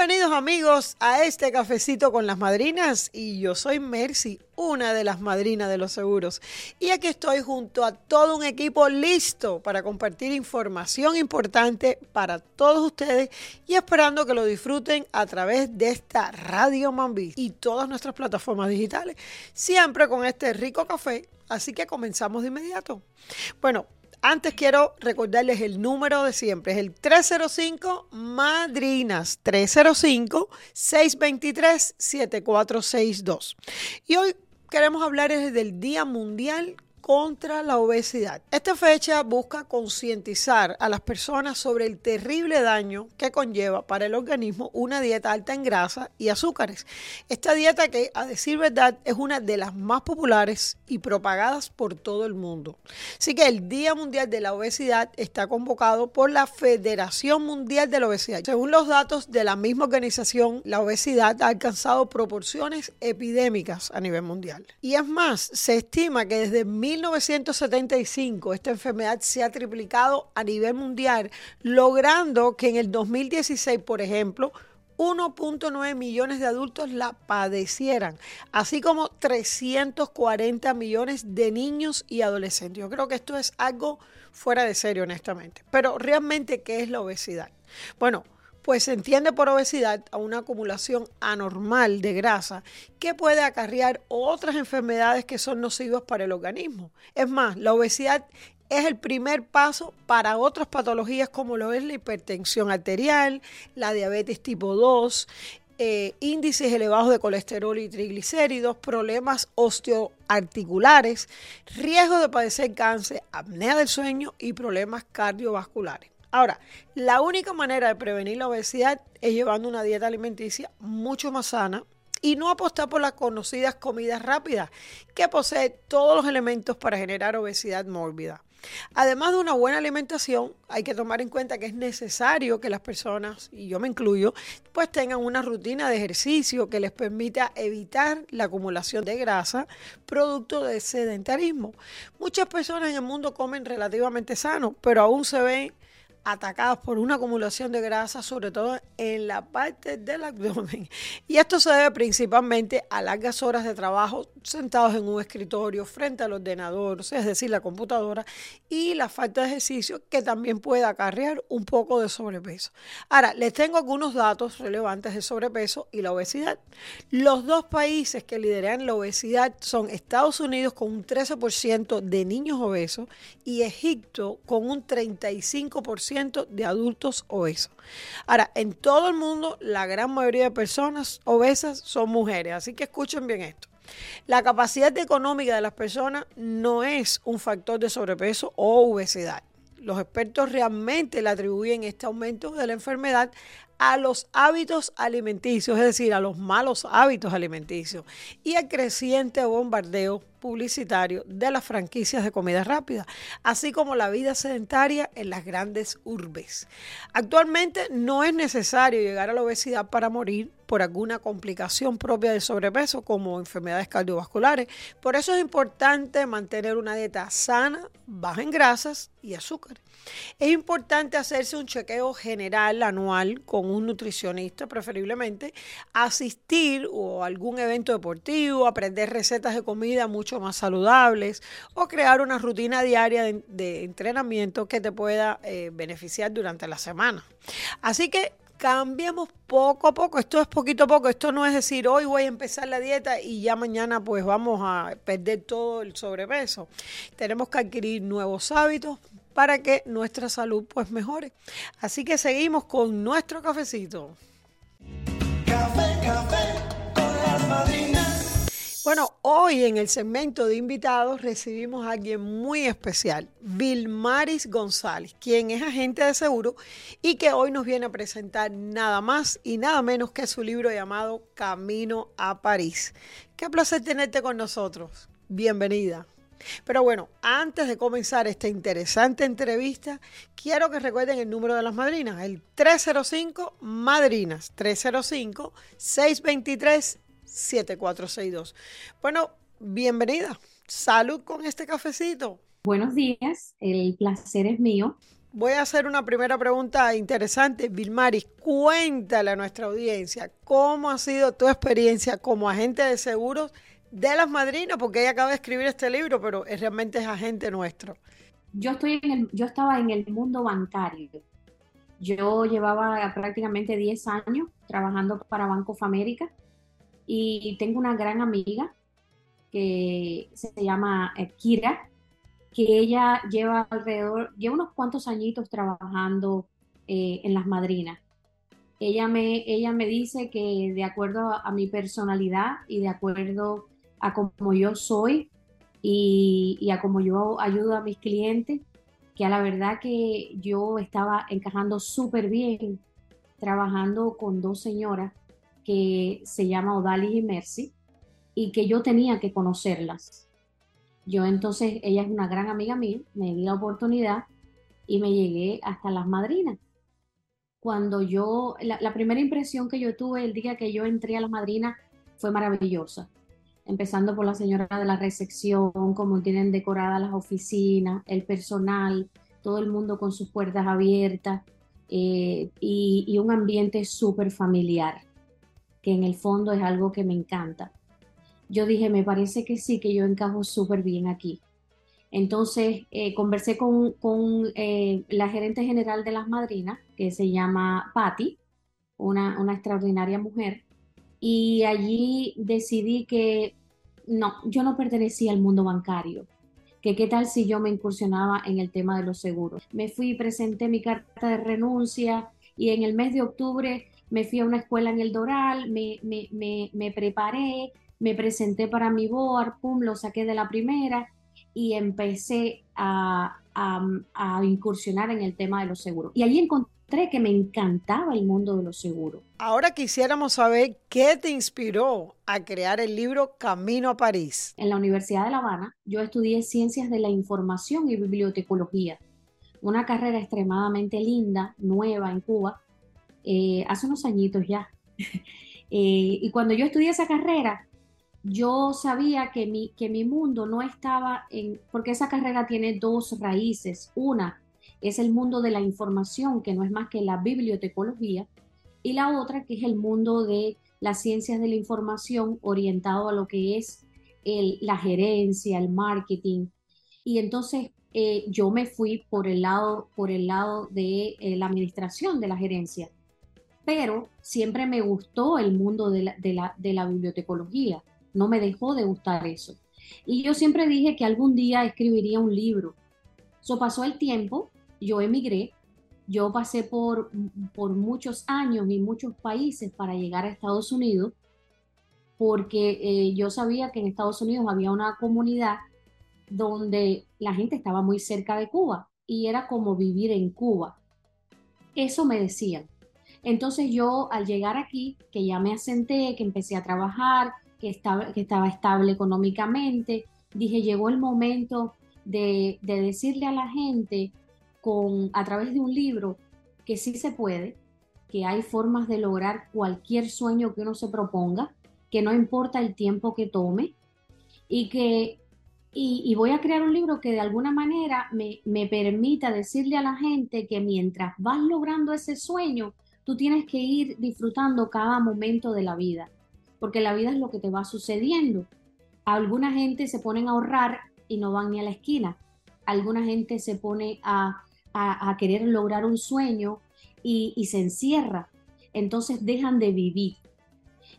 Bienvenidos amigos a este cafecito con las madrinas y yo soy Mercy, una de las madrinas de los seguros. Y aquí estoy junto a todo un equipo listo para compartir información importante para todos ustedes y esperando que lo disfruten a través de esta Radio Mambí y todas nuestras plataformas digitales, siempre con este rico café. Así que comenzamos de inmediato. Bueno, antes quiero recordarles el número de siempre, es el 305 Madrinas, 305-623-7462. Y hoy queremos hablar del Día Mundial contra la obesidad. Esta fecha busca concientizar a las personas sobre el terrible daño que conlleva para el organismo una dieta alta en grasa y azúcares. Esta dieta que, a decir verdad, es una de las más populares y propagadas por todo el mundo. Así que el Día Mundial de la Obesidad está convocado por la Federación Mundial de la Obesidad. Según los datos de la misma organización, la obesidad ha alcanzado proporciones epidémicas a nivel mundial. Y es más, se estima que desde 1975 esta enfermedad se ha triplicado a nivel mundial, logrando que en el 2016, por ejemplo, 1.9 millones de adultos la padecieran, así como 340 millones de niños y adolescentes. Yo creo que esto es algo fuera de serio, honestamente. Pero realmente, ¿qué es la obesidad? Bueno, pues se entiende por obesidad a una acumulación anormal de grasa que puede acarrear otras enfermedades que son nocivas para el organismo. Es más, la obesidad es el primer paso para otras patologías como lo es la hipertensión arterial, la diabetes tipo 2, eh, índices elevados de colesterol y triglicéridos, problemas osteoarticulares, riesgo de padecer cáncer, apnea del sueño y problemas cardiovasculares. Ahora, la única manera de prevenir la obesidad es llevando una dieta alimenticia mucho más sana y no apostar por las conocidas comidas rápidas que poseen todos los elementos para generar obesidad mórbida. Además de una buena alimentación, hay que tomar en cuenta que es necesario que las personas, y yo me incluyo, pues tengan una rutina de ejercicio que les permita evitar la acumulación de grasa producto de sedentarismo. Muchas personas en el mundo comen relativamente sano, pero aún se ven atacados por una acumulación de grasa, sobre todo en la parte del abdomen. Y esto se debe principalmente a largas horas de trabajo sentados en un escritorio frente al ordenador, es decir, la computadora, y la falta de ejercicio que también puede acarrear un poco de sobrepeso. Ahora, les tengo algunos datos relevantes de sobrepeso y la obesidad. Los dos países que lideran la obesidad son Estados Unidos con un 13% de niños obesos y Egipto con un 35% de adultos obesos. Ahora, en todo el mundo, la gran mayoría de personas obesas son mujeres, así que escuchen bien esto. La capacidad económica de las personas no es un factor de sobrepeso o obesidad. Los expertos realmente le atribuyen este aumento de la enfermedad a los hábitos alimenticios, es decir, a los malos hábitos alimenticios y al creciente bombardeo publicitario de las franquicias de comida rápida, así como la vida sedentaria en las grandes urbes. Actualmente no es necesario llegar a la obesidad para morir por alguna complicación propia del sobrepeso como enfermedades cardiovasculares. Por eso es importante mantener una dieta sana, baja en grasas y azúcar. Es importante hacerse un chequeo general anual con un nutricionista preferiblemente, asistir o algún evento deportivo, aprender recetas de comida mucho más saludables o crear una rutina diaria de, entrenamiento que te pueda eh, beneficiar durante la semana. Así que cambiemos poco a poco, esto es poquito a poco, esto no es decir hoy voy a empezar la dieta y ya mañana pues vamos a perder todo el sobrepeso. Tenemos que adquirir nuevos hábitos para que nuestra salud pues mejore. Así que seguimos con nuestro cafecito. Café, café con las madrinas. Bueno, hoy en el segmento de invitados recibimos a alguien muy especial, Vilmaris González, quien es agente de seguro y que hoy nos viene a presentar nada más y nada menos que su libro llamado Camino a París. Qué placer tenerte con nosotros. Bienvenida. Pero bueno, antes de comenzar esta interesante entrevista, quiero que recuerden el número de las madrinas, el 305 Madrinas, 305-623-7462. Bueno, bienvenida. Salud con este cafecito. Buenos días, el placer es mío. voy a hacer una primera pregunta interesante. Vilmaris, cuéntale a nuestra audiencia cómo ha sido tu experiencia como agente de seguros de las madrinas, porque ella acaba de escribir este libro, pero realmente es agente nuestro. Yo, estoy en el, yo estaba en el mundo bancario. Yo llevaba prácticamente 10 años trabajando para Banco of America y tengo una gran amiga que se llama eh, Kira, que ella lleva alrededor, lleva unos cuantos añitos trabajando eh, en las madrinas. Ella me, ella me dice que de acuerdo a, mi personalidad y de acuerdo a cómo yo soy y, a cómo yo ayudo a mis clientes, que a la verdad que yo estaba encajando súper bien trabajando con dos señoras que se llama Odalis y Mercy y que yo tenía que conocerlas yo entonces, ella es una gran amiga mía, me di la oportunidad y me llegué hasta las madrinas. Cuando yo, la, primera impresión que yo tuve el día que yo entré a las madrinas fue maravillosa. Empezando por la señora de la recepción, cómo tienen decoradas las oficinas, el personal, todo el mundo con sus puertas abiertas eh, y, un ambiente súper familiar, que en el fondo es algo que me encanta yo dije, me parece que sí, que yo encajo súper bien aquí. Entonces, eh, conversé con, eh, la gerente general de las madrinas, que se llama Patty, una, una extraordinaria mujer, y allí decidí que no, yo no pertenecía al mundo bancario, que qué tal si yo me incursionaba en el tema de los seguros. Me fui, presenté mi carta de renuncia y en el mes de octubre me fui a una escuela en el Doral, me, me, me, me preparé, me presenté para mi board, pum, lo saqué de la primera y empecé a, incursionar en el tema de los seguros. Y allí encontré que me encantaba el mundo de los seguros. Ahora quisiéramos saber qué te inspiró a crear el libro Camino a París. En la Universidad de La Habana yo estudié Ciencias de la Información y Bibliotecología, una carrera extremadamente linda, nueva en Cuba, eh, hace unos añitos ya. Eh, y cuando yo estudié esa carrera, yo sabía que mi, que mi mundo no estaba en, porque esa carrera tiene dos raíces. Una es el mundo de la información, que no es más que la bibliotecología, y la otra que es el mundo de las ciencias de la información orientado a lo que es la gerencia, el marketing. Y entonces eh, yo me fui por el lado, por el lado de eh, la administración de la gerencia. Pero siempre me gustó el mundo de la, de la, de la bibliotecología no me dejó de gustar eso. Y yo siempre dije que algún día escribiría un libro. Eso pasó el tiempo, yo emigré, yo pasé por, por muchos años y muchos países para llegar a Estados Unidos, porque eh, yo sabía que en Estados Unidos había una comunidad donde la gente estaba muy cerca de Cuba y era como vivir en Cuba. Eso me decían. Entonces yo al llegar aquí, que ya me asenté, que empecé a trabajar, que estaba, que estaba estable económicamente. Dije, llegó el momento de, decirle a la gente con, a través de un libro que sí se puede, que hay formas de lograr cualquier sueño que uno se proponga, que no importa el tiempo que tome y que y, voy a crear un libro que de alguna manera me, me, permita decirle a la gente que mientras vas logrando ese sueño, tú tienes que ir disfrutando cada momento de la vida porque la vida es lo que te va sucediendo. Alguna gente se ponen a ahorrar y no van ni a la esquina. Alguna gente se pone a, querer lograr un sueño y, se encierra. Entonces dejan de vivir.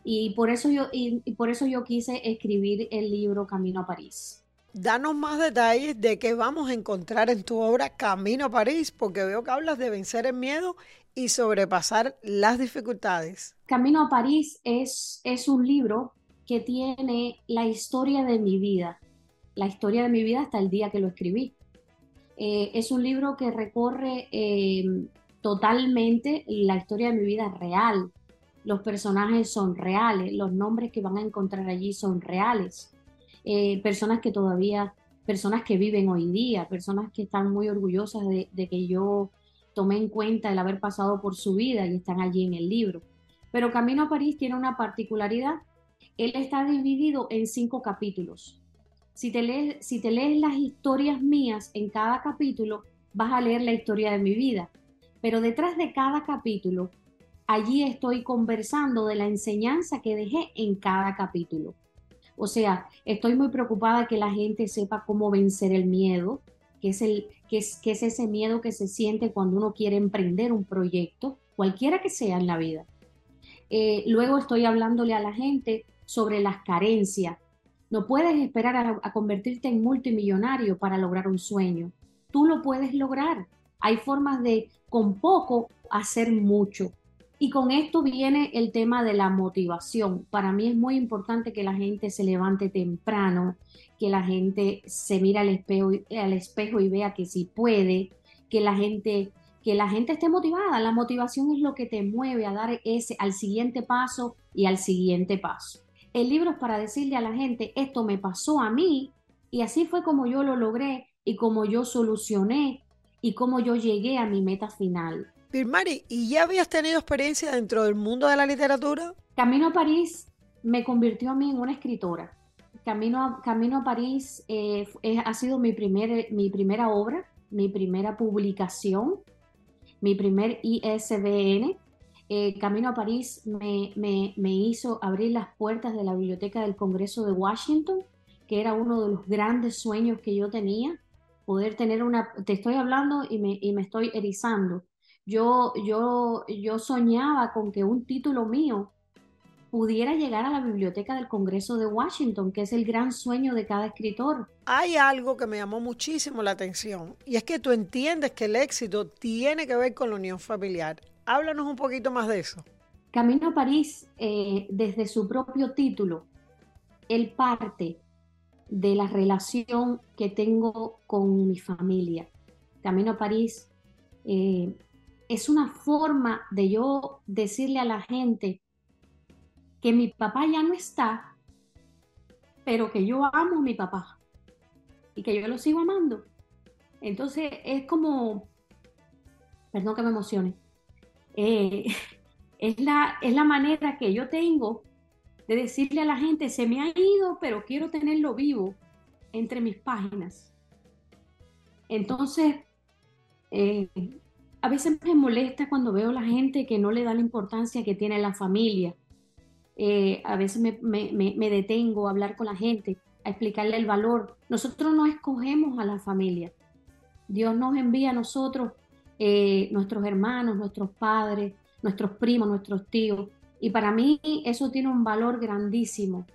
Y por eso yo, y por eso yo quise escribir el libro Camino a París. Danos más detalles de qué vamos a encontrar en tu obra Camino a París, porque veo que hablas de vencer el miedo y sobrepasar las dificultades. Camino a París es, es un libro que tiene la historia de mi vida, la historia de mi vida hasta el día que lo escribí. Eh, es un libro que recorre eh, totalmente la historia de mi vida real. Los personajes son reales, los nombres que van a encontrar allí son reales. Eh, personas que todavía, personas que viven hoy día, personas que están muy orgullosas de, de que yo tomé en cuenta el haber pasado por su vida y están allí en el libro. Pero Camino a París tiene una particularidad. Él está dividido en cinco capítulos. Si te lees, las historias mías en cada capítulo, vas a leer la historia de mi vida. Pero detrás de cada capítulo, allí estoy conversando de la enseñanza que dejé en cada capítulo. O sea, estoy muy preocupada que la gente sepa cómo vencer el miedo, que es ese miedo que se siente cuando uno quiere emprender un proyecto, cualquiera que sea en la vida. Eh, luego estoy hablándole a la gente sobre las carencias. No puedes esperar a, convertirte en multimillonario para lograr un sueño. Tú lo puedes lograr. Hay formas de con poco hacer mucho. Y con esto viene el tema de la motivación. Para mí es muy importante que la gente se levante temprano, que la gente se mira al espejo, al espejo y vea que sí puede, que la gente que la gente esté motivada. La motivación es lo que te mueve a dar ese al siguiente paso y al siguiente paso. El libro es para decirle a la gente, esto me pasó a mí y así fue como yo lo logré y como yo solucioné y como yo llegué a mi meta final. Birmari, ¿y ya habías tenido experiencia dentro del mundo de la literatura? Camino a París me convirtió a mí en una escritora. Camino a, Camino a París eh, ha sido mi, primer, mi primera obra, mi primera publicación, mi primer ISBN. Eh, Camino a París me, me, hizo abrir las puertas de la Biblioteca del Congreso de Washington, que era uno de los grandes sueños que yo tenía, poder tener una, te estoy hablando y me, y me estoy erizando. Yo, yo, yo soñaba con que un título mío pudiera llegar a la biblioteca del Congreso de Washington, que es el gran sueño de cada escritor. Hay algo que me llamó muchísimo la atención y es que tú entiendes que el éxito tiene que ver con la unión familiar. Háblanos un poquito más de eso. Camino a París, eh, desde su propio título, él parte de la relación que tengo con mi familia. Camino a París eh, es una forma de yo decirle a la gente que mi papá ya no está, pero que yo amo a mi papá y que yo lo sigo amando. Entonces es como, perdón que me emocione, eh, es, la, es la manera que yo tengo de decirle a la gente, se me ha ido, pero quiero tenerlo vivo entre mis páginas. Entonces, eh, a veces me molesta cuando veo a la gente que no le da la importancia que tiene la familia eh, a veces me, detengo a hablar con la gente, a explicarle el valor. Nosotros no escogemos a la familia. Dios nos envía a nosotros, eh, nuestros hermanos, nuestros padres, nuestros primos, nuestros tíos. Y para mí eso tiene un valor grandísimo.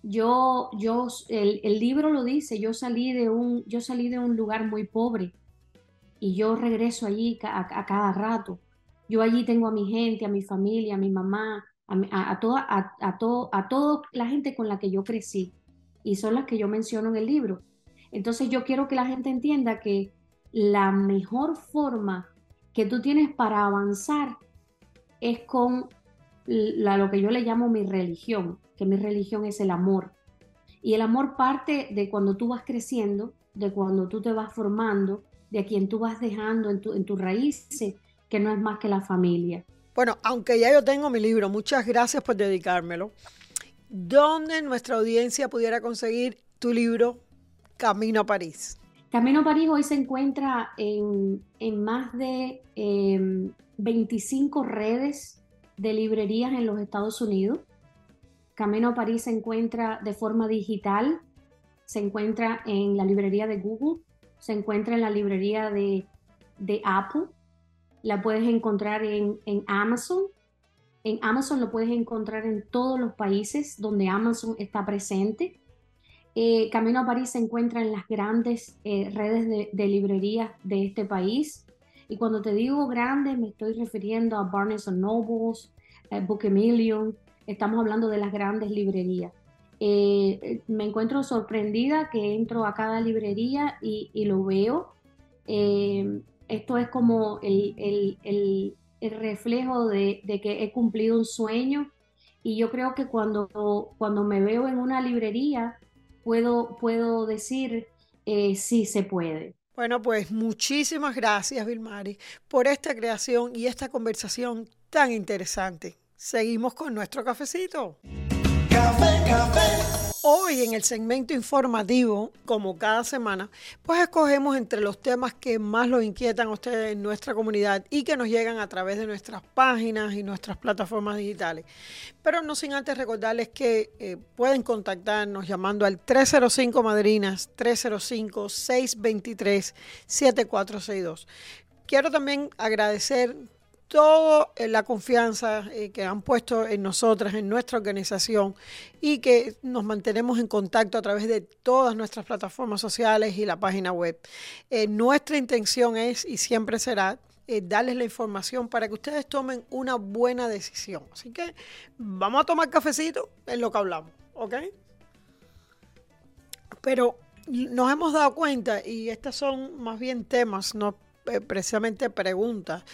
Yo, yo, el, libro lo dice, yo salí, de un, yo salí de un lugar muy pobre y yo regreso allí a cada rato. Yo allí tengo a mi gente, a mi familia, a mi mamá, a, toda, a, todo, a toda la gente con la que yo crecí y son las que yo menciono en el libro. Entonces yo quiero que la gente entienda que la mejor forma que tú tienes para avanzar es con lo que yo le llamo mi religión, que mi religión es el amor. Y el amor parte de cuando tú vas creciendo, de cuando tú te vas formando, de a quien tú vas dejando en, tu, en tus raíces, que no es más que la familia. Bueno, aunque ya yo tengo mi libro, muchas gracias por dedicármelo. ¿Dónde nuestra audiencia pudiera conseguir tu libro Camino a París? Camino París hoy se encuentra en, más de 25 em, redes de librerías en los Estados Unidos. Camino París se encuentra de forma digital, se encuentra en la librería de Google, se encuentra en la librería de Apple, la puedes encontrar en, Amazon. En Amazon lo puedes encontrar en todos los países donde Amazon está presente. Eh, Camino a París se encuentra en las grandes eh, redes de, librerías de este país. Y cuando te digo grandes, me estoy refiriendo a Barnes Nobles, eh, Book Million. Estamos hablando de las grandes librerías. me encuentro sorprendida que entro a cada librería y, y lo veo esto es como el, reflejo de, que he cumplido un sueño y yo creo que cuando, cuando me veo en una librería puedo, puedo decir eh, sí se puede. Bueno, pues muchísimas gracias, Vilmari, por esta creación y esta conversación tan interesante. Seguimos con nuestro cafecito. Café, café. Hoy en el segmento informativo, como cada semana, pues escogemos entre los temas que más los inquietan a ustedes en nuestra comunidad y que nos llegan a través de nuestras páginas y nuestras plataformas digitales. Pero no sin antes recordarles que eh, pueden contactarnos llamando al 305 Madrinas 305 623 7462. Quiero también agradecer toda eh, la confianza eh, que han puesto en nosotras, en nuestra organización y que nos mantenemos en contacto a través de todas nuestras plataformas sociales y la página web. Eh, nuestra intención es y siempre será darles la información para que ustedes tomen una buena decisión. Así que vamos a tomar cafecito en lo que hablamos, ¿ok? Pero nos hemos dado cuenta, y estos son más bien temas, no eh, precisamente preguntas.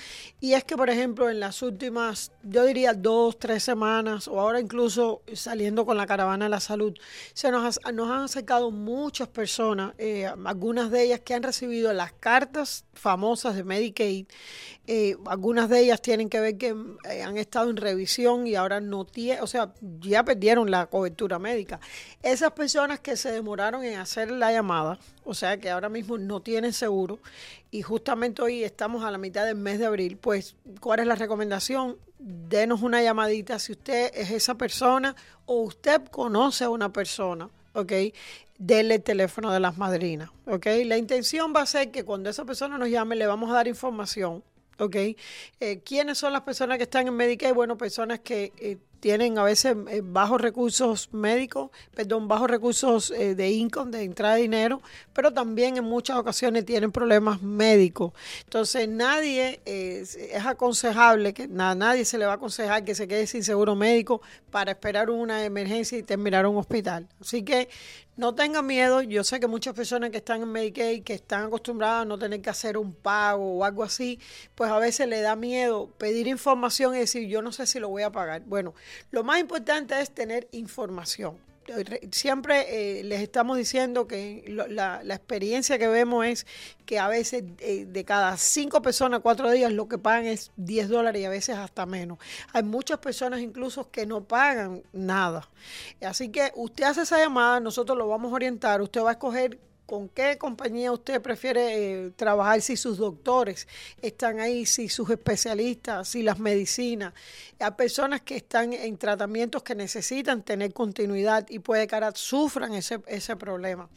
Y es que, por ejemplo, en las últimas, yo diría dos, tres semanas, o ahora incluso saliendo con la caravana de la salud, se nos, nos han acercado muchas personas, eh, algunas de ellas que han recibido las cartas famosas de Medicaid. Eh, algunas de ellas tienen que ver que han estado en revisión y ahora no tienen, o sea, ya perdieron la cobertura médica. Esas personas que se demoraron en hacer la llamada, o sea, que ahora mismo no tienen seguro y justamente hoy estamos a la mitad del mes de abril, pues, ¿cuál es la recomendación? Denos una llamadita si usted es esa persona o usted conoce a una persona, ¿ok? Denle el teléfono de las madrinas, ¿ok? La intención va a ser que cuando esa persona nos llame le vamos a dar información, ¿ok? Eh, ¿Quiénes son las personas que están en Medicaid? Bueno, personas que eh, tienen a veces eh, bajos recursos médicos, perdón, bajos recursos eh, de income, de entrada de dinero, pero también en muchas ocasiones tienen problemas médicos. Entonces nadie eh, es aconsejable, que a nadie se le va a aconsejar que se quede sin seguro médico para esperar una emergencia y terminar un hospital. Así que no tengan miedo, yo sé que muchas personas que están en Medicaid, que están acostumbradas a no tener que hacer un pago o algo así, pues a veces le da miedo pedir información y decir, yo no sé si lo voy a pagar. Bueno, lo más importante es tener información. Siempre eh, les estamos diciendo que la, experiencia que vemos es que a veces eh, de cada cinco personas, cuatro días, lo que pagan es 10 dólares y a veces hasta menos. Hay muchas personas incluso que no pagan nada. Así que usted hace esa llamada, nosotros lo vamos a orientar, usted va a escoger con qué compañía usted prefiere eh, trabajar, si sus doctores están ahí, si sus especialistas, si las medicinas. Hay personas que están en tratamientos que necesitan tener continuidad y puede que ahora sufran ese, ese problema.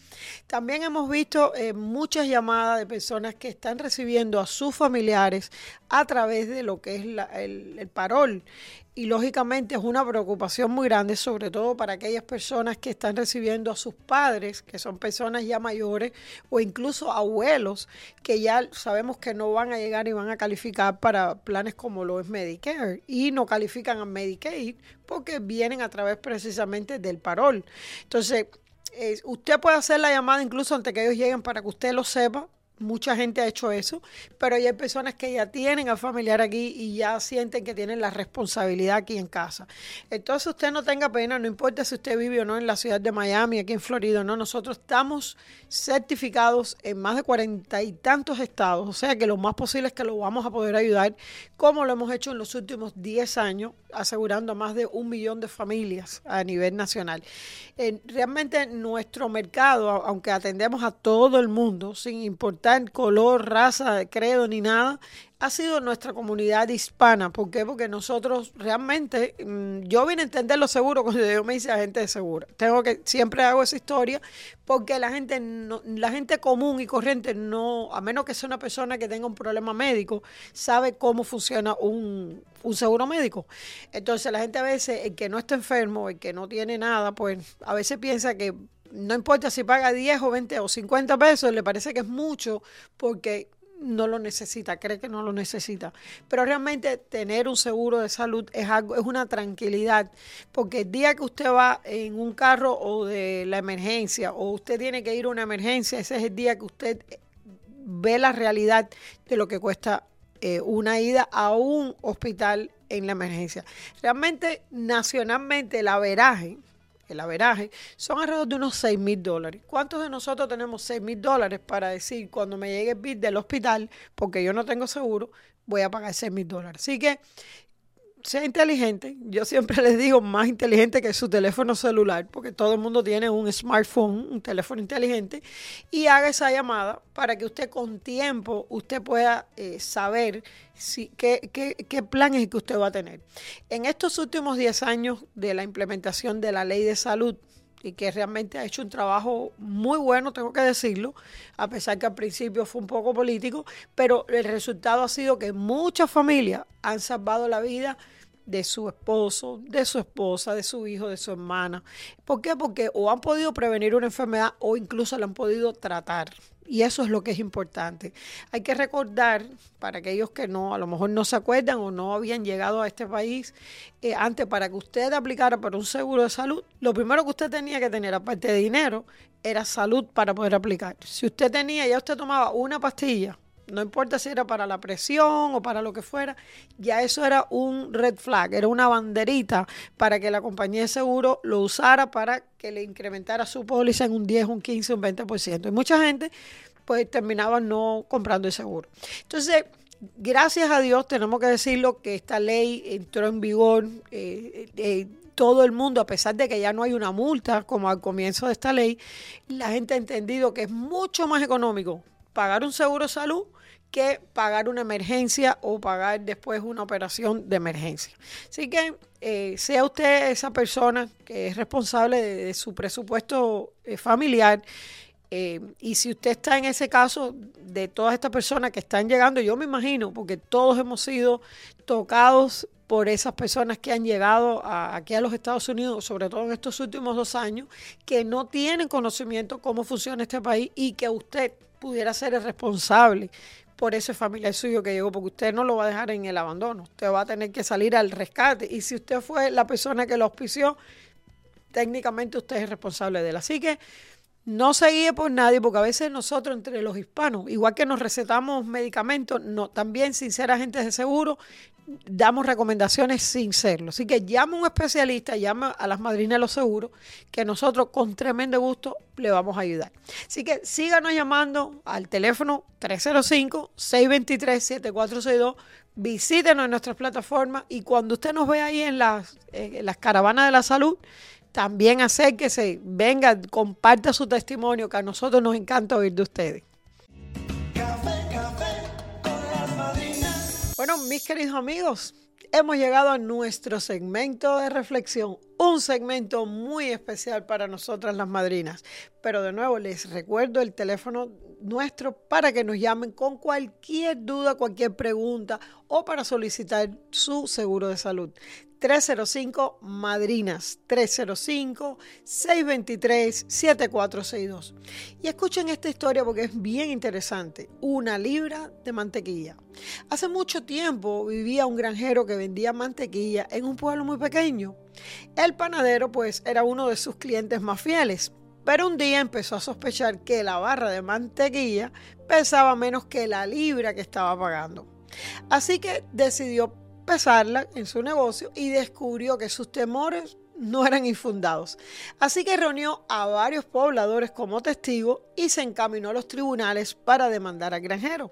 También hemos visto eh, muchas llamadas de personas que están recibiendo a sus familiares a través de lo que es el, el parol y lógicamente es una preocupación muy grande, sobre todo para aquellas personas que están recibiendo a sus padres, que son personas ya mayores, o incluso abuelos, que ya sabemos que no van a llegar y van a calificar para planes como lo es Medicare, y no califican a Medicaid porque vienen a través precisamente del parol. Entonces, eh, usted puede hacer la llamada incluso antes que ellos lleguen para que usted lo sepa, Mucha gente ha hecho eso, pero hay personas que ya tienen al familiar aquí y ya sienten que tienen la responsabilidad aquí en casa. Entonces usted no tenga pena, no importa si usted vive o no en la ciudad de Miami, aquí en Florida, no, nosotros estamos certificados en más de cuarenta y tantos estados, o sea que lo más posible es que lo vamos a poder ayudar, como lo hemos hecho en los últimos 10 años, asegurando a más de un millón de familias a nivel nacional. Eh, realmente nuestro mercado, aunque atendemos a todo el mundo, sin importar color, raza, credo ni nada, ha sido nuestra comunidad hispana. ¿Por qué? Porque nosotros realmente, mm, yo vine a entender lo seguro cuando yo me hice agente de seguro. Tengo que, siempre hago esa historia porque la gente, no, la gente común y corriente no, a menos que sea una persona que tenga un problema médico, sabe cómo funciona un, un seguro médico. Entonces la gente a veces, el que no está enfermo, el que no tiene nada, pues a veces piensa que no importa si paga 10 o 20 o 50 pesos, le parece que es mucho porque no lo necesita, cree que no lo necesita. Pero realmente tener un seguro de salud es algo, es una tranquilidad, porque el día que usted va en un carro o de la emergencia, o usted tiene que ir a una emergencia, ese es el día que usted ve la realidad de lo que cuesta eh, una ida a un hospital en la emergencia. Realmente, nacionalmente, el averaje el averaje, son alrededor de unos 6 mil dólares. ¿Cuántos de nosotros tenemos 6 mil dólares para decir cuando me llegue el bill del hospital, porque yo no tengo seguro, voy a pagar 6 mil dólares? Así que sea inteligente. Yo siempre les digo más inteligente que su teléfono celular, porque todo el mundo tiene un smartphone, un teléfono inteligente, y haga esa llamada para que usted con tiempo usted pueda eh, saber si, qué, qué, qué plan es que usted va a tener. En estos últimos 10 años de la implementación de la ley de salud, y que realmente ha hecho un trabajo muy bueno, tengo que decirlo, a pesar que al principio fue un poco político, pero el resultado ha sido que muchas familias han salvado la vida de su esposo, de su esposa, de su hijo, de su hermana. ¿Por qué? Porque o han podido prevenir una enfermedad o incluso la han podido tratar. Y eso es lo que es importante. Hay que recordar, para aquellos que no, a lo mejor no se acuerdan o no habían llegado a este país, eh, antes para que usted aplicara para un seguro de salud, lo primero que usted tenía que tener, aparte de dinero, era salud para poder aplicar. Si usted tenía, ya usted tomaba una pastilla no importa si era para la presión o para lo que fuera, ya eso era un red flag, era una banderita para que la compañía de seguro lo usara para que le incrementara su póliza en un 10, un 15, un 20%. Y mucha gente pues terminaba no comprando el seguro. Entonces, gracias a Dios tenemos que decirlo que esta ley entró en vigor. Eh, eh, todo el mundo, a pesar de que ya no hay una multa como al comienzo de esta ley, la gente ha entendido que es mucho más económico pagar un seguro de salud que pagar una emergencia o pagar después una operación de emergencia. Así que eh, sea usted esa persona que es responsable de, su presupuesto eh, familiar eh, y si usted está en ese caso de todas estas personas que están llegando, yo me imagino, porque todos hemos sido tocados por esas personas que han llegado aquí a los Estados Unidos, sobre todo en estos últimos dos años, que no tienen conocimiento cómo funciona este país y que usted pudiera ser el responsable por ese familiar suyo que llegó, porque usted no lo va a dejar en el abandono, usted va a tener que salir al rescate. Y si usted fue la persona que lo auspició, técnicamente usted es responsable de él. Así que no se guíe por nadie, porque a veces nosotros entre los hispanos, igual que nos recetamos medicamentos, no, también sin ser agentes de seguro, damos recomendaciones sin serlo. Así que llame a un especialista, llame a las madrinas de los seguros, que nosotros con tremendo gusto le vamos a ayudar. Así que síganos llamando al teléfono 305-623-7462. Visítenos en nuestras plataformas y cuando usted nos ve ahí en en las caravanas de la salud, también acérquese, venga, comparta su testimonio, que a nosotros nos encanta oír de ustedes. Bueno, mis queridos amigos, hemos llegado a nuestro segmento de reflexión, un segmento muy especial para nosotras las madrinas. Pero de nuevo les recuerdo el teléfono nuestro para que nos llamen con cualquier duda, cualquier pregunta o para solicitar su seguro de salud. 305 Madrinas 305-623-7462. Y escuchen esta historia porque es bien interesante. Una libra de mantequilla. Hace mucho tiempo vivía un granjero que vendía mantequilla en un pueblo muy pequeño. El panadero pues era uno de sus clientes más fieles. Pero un día empezó a sospechar que la barra de mantequilla pesaba menos que la libra que estaba pagando. Así que decidió pesarla en su negocio y descubrió que sus temores no eran infundados. Así que reunió a varios pobladores como testigos y se encaminó a los tribunales para demandar al granjero.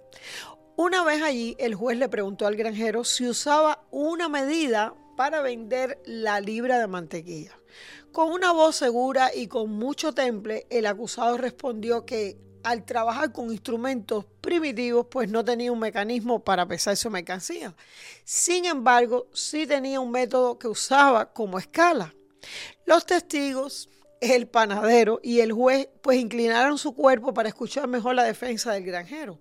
Una vez allí, el juez le preguntó al granjero si usaba una medida para vender la libra de mantequilla. Con una voz segura y con mucho temple, el acusado respondió que al trabajar con instrumentos primitivos, pues no tenía un mecanismo para pesar su mercancía. Sin embargo, sí tenía un método que usaba como escala. Los testigos, el panadero y el juez, pues inclinaron su cuerpo para escuchar mejor la defensa del granjero.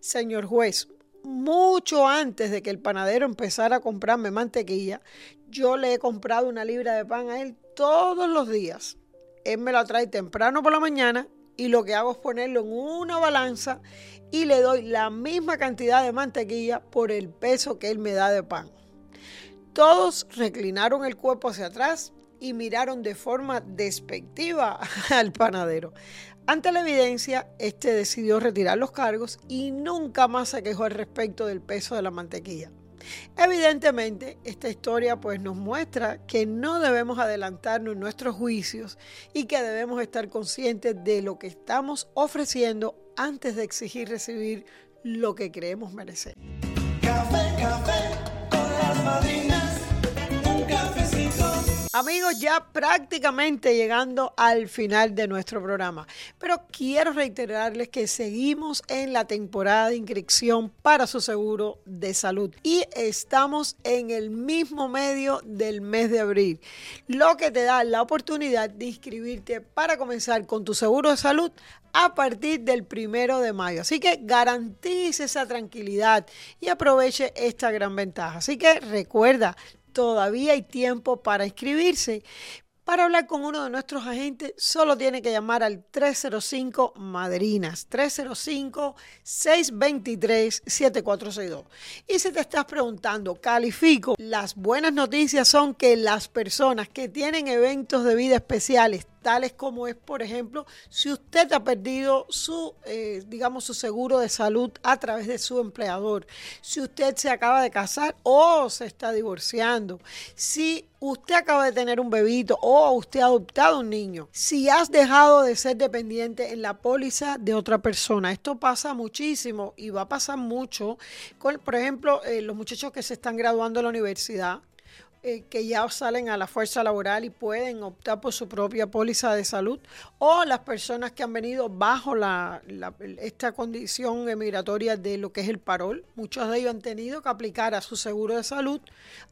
Señor juez, mucho antes de que el panadero empezara a comprarme mantequilla, yo le he comprado una libra de pan a él todos los días. Él me la trae temprano por la mañana y lo que hago es ponerlo en una balanza y le doy la misma cantidad de mantequilla por el peso que él me da de pan. Todos reclinaron el cuerpo hacia atrás y miraron de forma despectiva al panadero. Ante la evidencia, este decidió retirar los cargos y nunca más se quejó al respecto del peso de la mantequilla. Evidentemente, esta historia pues nos muestra que no debemos adelantarnos en nuestros juicios y que debemos estar conscientes de lo que estamos ofreciendo antes de exigir recibir lo que creemos merecer. Amigos, ya prácticamente llegando al final de nuestro programa, pero quiero reiterarles que seguimos en la temporada de inscripción para su seguro de salud y estamos en el mismo medio del mes de abril, lo que te da la oportunidad de inscribirte para comenzar con tu seguro de salud a partir del primero de mayo. Así que garantice esa tranquilidad y aproveche esta gran ventaja. Así que recuerda, todavía hay tiempo para inscribirse. Para hablar con uno de nuestros agentes, solo tiene que llamar al 305 Madrinas, 305-623-7462. Y si te estás preguntando, califico, las buenas noticias son que las personas que tienen eventos de vida especiales, tales como es, por ejemplo, si usted ha perdido su, eh, digamos, su seguro de salud a través de su empleador, si usted se acaba de casar o se está divorciando, si usted acaba de tener un bebito o usted ha adoptado un niño, si has dejado de ser dependiente en la póliza de otra persona. Esto pasa muchísimo y va a pasar mucho con, por ejemplo, eh, los muchachos que se están graduando de la universidad eh, que ya salen a la fuerza laboral y pueden optar por su propia póliza de salud, o las personas que han venido bajo la, esta condición migratoria de lo que es el parol. Muchos de ellos han tenido que aplicar a su seguro de salud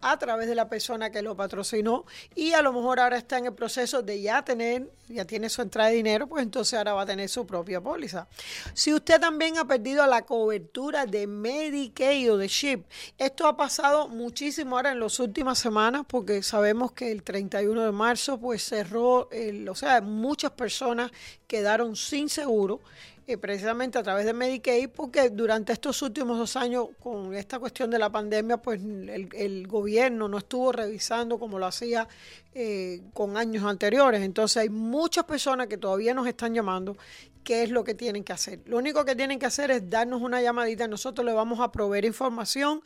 a través de la persona que lo patrocinó y a lo mejor ahora está en el proceso de ya tener, ya tiene su entrada de dinero, pues entonces ahora va a tener su propia póliza. Si usted también ha perdido la cobertura de Medicaid o de SHIP, esto ha pasado muchísimo ahora en las últimas semanas porque sabemos que el 31 de marzo pues cerró, el, o sea, muchas personas quedaron sin seguro eh, precisamente a través de Medicaid, porque durante estos últimos dos años, con esta cuestión de la pandemia, pues el, gobierno no estuvo revisando como lo hacía eh, con años anteriores. Entonces hay muchas personas que todavía nos están llamando qué es lo que tienen que hacer. Lo único que tienen que hacer es darnos una llamadita, nosotros le vamos a proveer información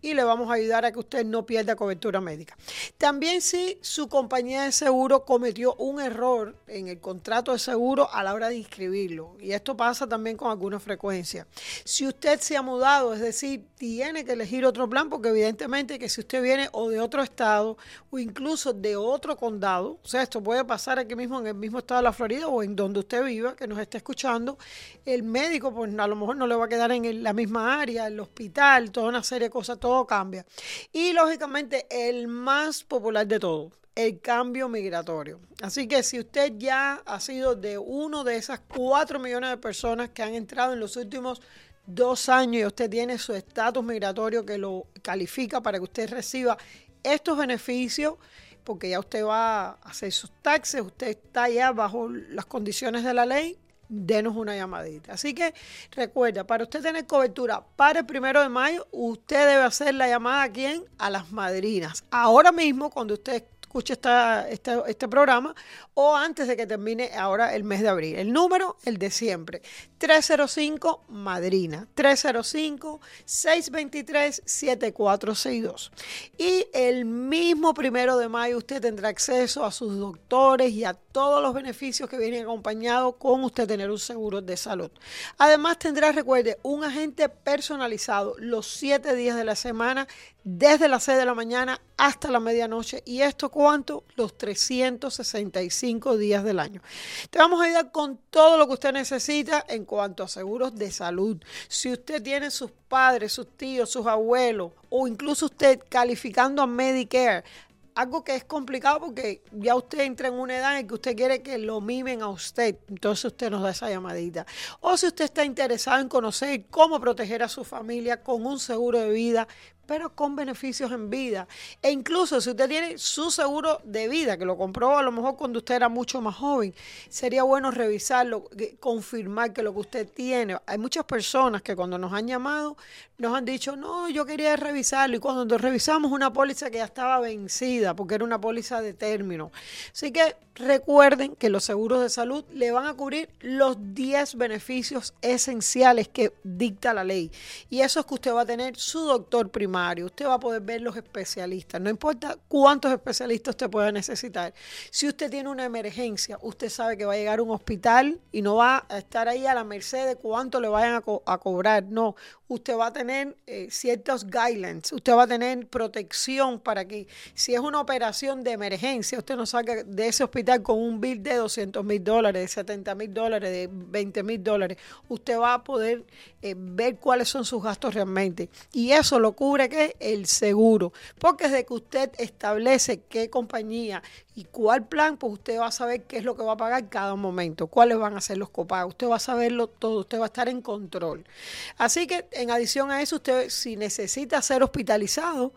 y le vamos a ayudar a que usted no pierda cobertura médica. También si su compañía de seguro cometió un error en el contrato de seguro a la hora de inscribirlo, y esto pasa también con alguna frecuencia. Si usted se ha mudado, es decir, tiene que elegir otro plan, porque evidentemente que si usted viene o de otro estado o incluso de otro condado, o sea, esto puede pasar aquí mismo en el mismo estado de la Florida o en donde usted viva, que nos esté escuchando, el médico pues a lo mejor no le va a quedar en la misma área, el hospital, toda una serie de cosas, todo cambia. Y lógicamente el más popular de todo, el cambio migratorio. Así que si usted ya ha sido de uno de esas cuatro millones de personas que han entrado en los últimos dos años y usted tiene su estatus migratorio que lo califica para que usted reciba estos beneficios, porque ya usted va a hacer sus taxes, usted está ya bajo las condiciones de la ley, denos una llamadita. Así que recuerda, para usted tener cobertura para el primero de mayo, usted debe hacer la llamada a quién? A las madrinas. Ahora mismo, cuando usted escuche esta, este programa o antes de que termine ahora el mes de abril. El número, el de siempre, 305 Madrina, 305-623-7462. Y el mismo primero de mayo usted tendrá acceso a sus doctores y a todos los beneficios que vienen acompañados con usted tener un seguro de salud. Además tendrá, recuerde, un agente personalizado los siete días de la semana desde las 6 de la mañana hasta la medianoche. ¿Y esto cuánto? Los 365 días del año. Te vamos a ayudar con todo lo que usted necesita en cuanto a seguros de salud. Si usted tiene sus padres, sus tíos, sus abuelos o incluso usted calificando a Medicare, algo que es complicado porque ya usted entra en una edad en que usted quiere que lo mimen a usted, entonces usted nos da esa llamadita. O si usted está interesado en conocer cómo proteger a su familia con un seguro de vida, pero con beneficios en vida. E incluso si usted tiene su seguro de vida, que lo compró a lo mejor cuando usted era mucho más joven, sería bueno revisarlo, confirmar que lo que usted tiene. Hay muchas personas que cuando nos han llamado nos han dicho, no, yo quería revisarlo. Y cuando revisamos una póliza que ya estaba vencida, porque era una póliza de término. Así que Recuerden que los seguros de salud le van a cubrir los 10 beneficios esenciales que dicta la ley. Y eso es que usted va a tener su doctor primario, usted va a poder ver los especialistas, no importa cuántos especialistas usted pueda necesitar. Si usted tiene una emergencia, usted sabe que va a llegar a un hospital y no va a estar ahí a la merced de cuánto le vayan a, cobrar. No, usted va a tener eh, ciertos guidelines, usted va a tener protección para que si es una operación de emergencia, usted no salga de ese hospital con un bill de 200 mil dólares, de 70 mil dólares, de 20 mil dólares, usted va a poder eh, ver cuáles son sus gastos realmente. Y eso lo cubre que el seguro. Porque desde que usted establece qué compañía y cuál plan, pues usted va a saber qué es lo que va a pagar cada momento, cuáles van a ser los copagos. Usted va a saberlo todo, usted va a estar en control. Así que en adición a eso, usted si necesita ser hospitalizado,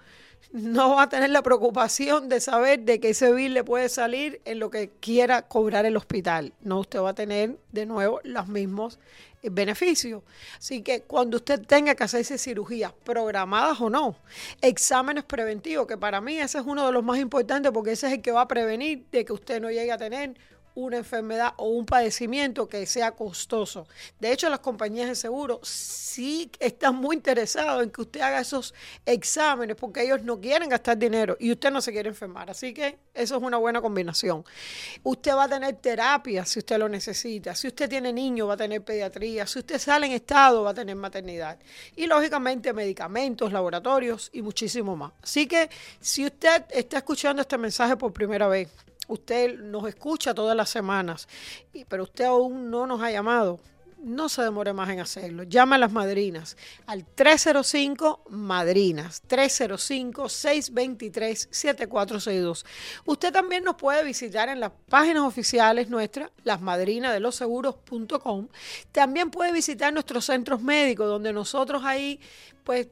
no va a tener la preocupación de saber de que ese bill le puede salir en lo que quiera cobrar el hospital. No, usted va a tener de nuevo los mismos eh, beneficios. Así que cuando usted tenga que hacerse cirugías, programadas o no, exámenes preventivos, que para mí ese es uno de los más importantes porque ese es el que va a prevenir de que usted no llegue a tener una enfermedad o un padecimiento que sea costoso. De hecho, las compañías de seguro sí están muy interesados en que usted haga esos exámenes porque ellos no quieren gastar dinero y usted no se quiere enfermar. Así que eso es una buena combinación. Usted va a tener terapia si usted lo necesita. Si usted tiene niños, va a tener pediatría. Si usted sale en estado, va a tener maternidad. Y lógicamente medicamentos, laboratorios y muchísimo más. Así que si usted está escuchando este mensaje por primera vez, usted nos escucha todas las semanas, pero usted aún no nos ha llamado, no se demore más en hacerlo. Llama a las madrinas al 305 Madrinas, 305-623-7462. Usted también nos puede visitar en las páginas oficiales nuestras, lasmadrinasdeloseguros.com. También puede visitar nuestros centros médicos, donde nosotros ahí pues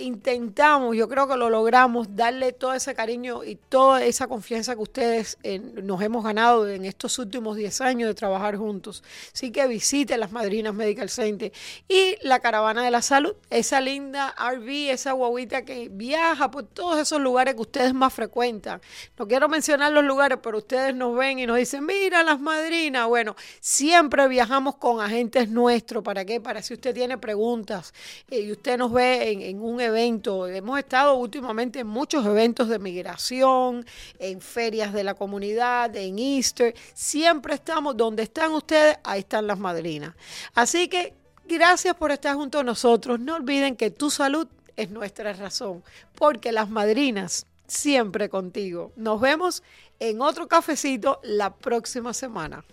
intentamos, yo creo que lo logramos, darle todo ese cariño y toda esa confianza que ustedes nos hemos ganado en estos últimos 10 años de trabajar juntos. Así que visiten las Madrinas Medical Center y la Caravana de la Salud, esa linda RV, esa guaguita que viaja por todos esos lugares que ustedes más frecuentan. No quiero mencionar los lugares, pero ustedes nos ven y nos dicen, mira las Madrinas. Bueno, siempre viajamos con agentes nuestros. ¿Para qué? Para si usted tiene preguntas eh, y usted nos ve en un evento. Hemos estado últimamente en muchos eventos de migración, en ferias de la comunidad, en Easter. Siempre estamos donde están ustedes, ahí están las madrinas. Así que gracias por estar junto a nosotros. No olviden que tu salud es nuestra razón, porque las madrinas siempre contigo. Nos vemos en otro cafecito la próxima semana.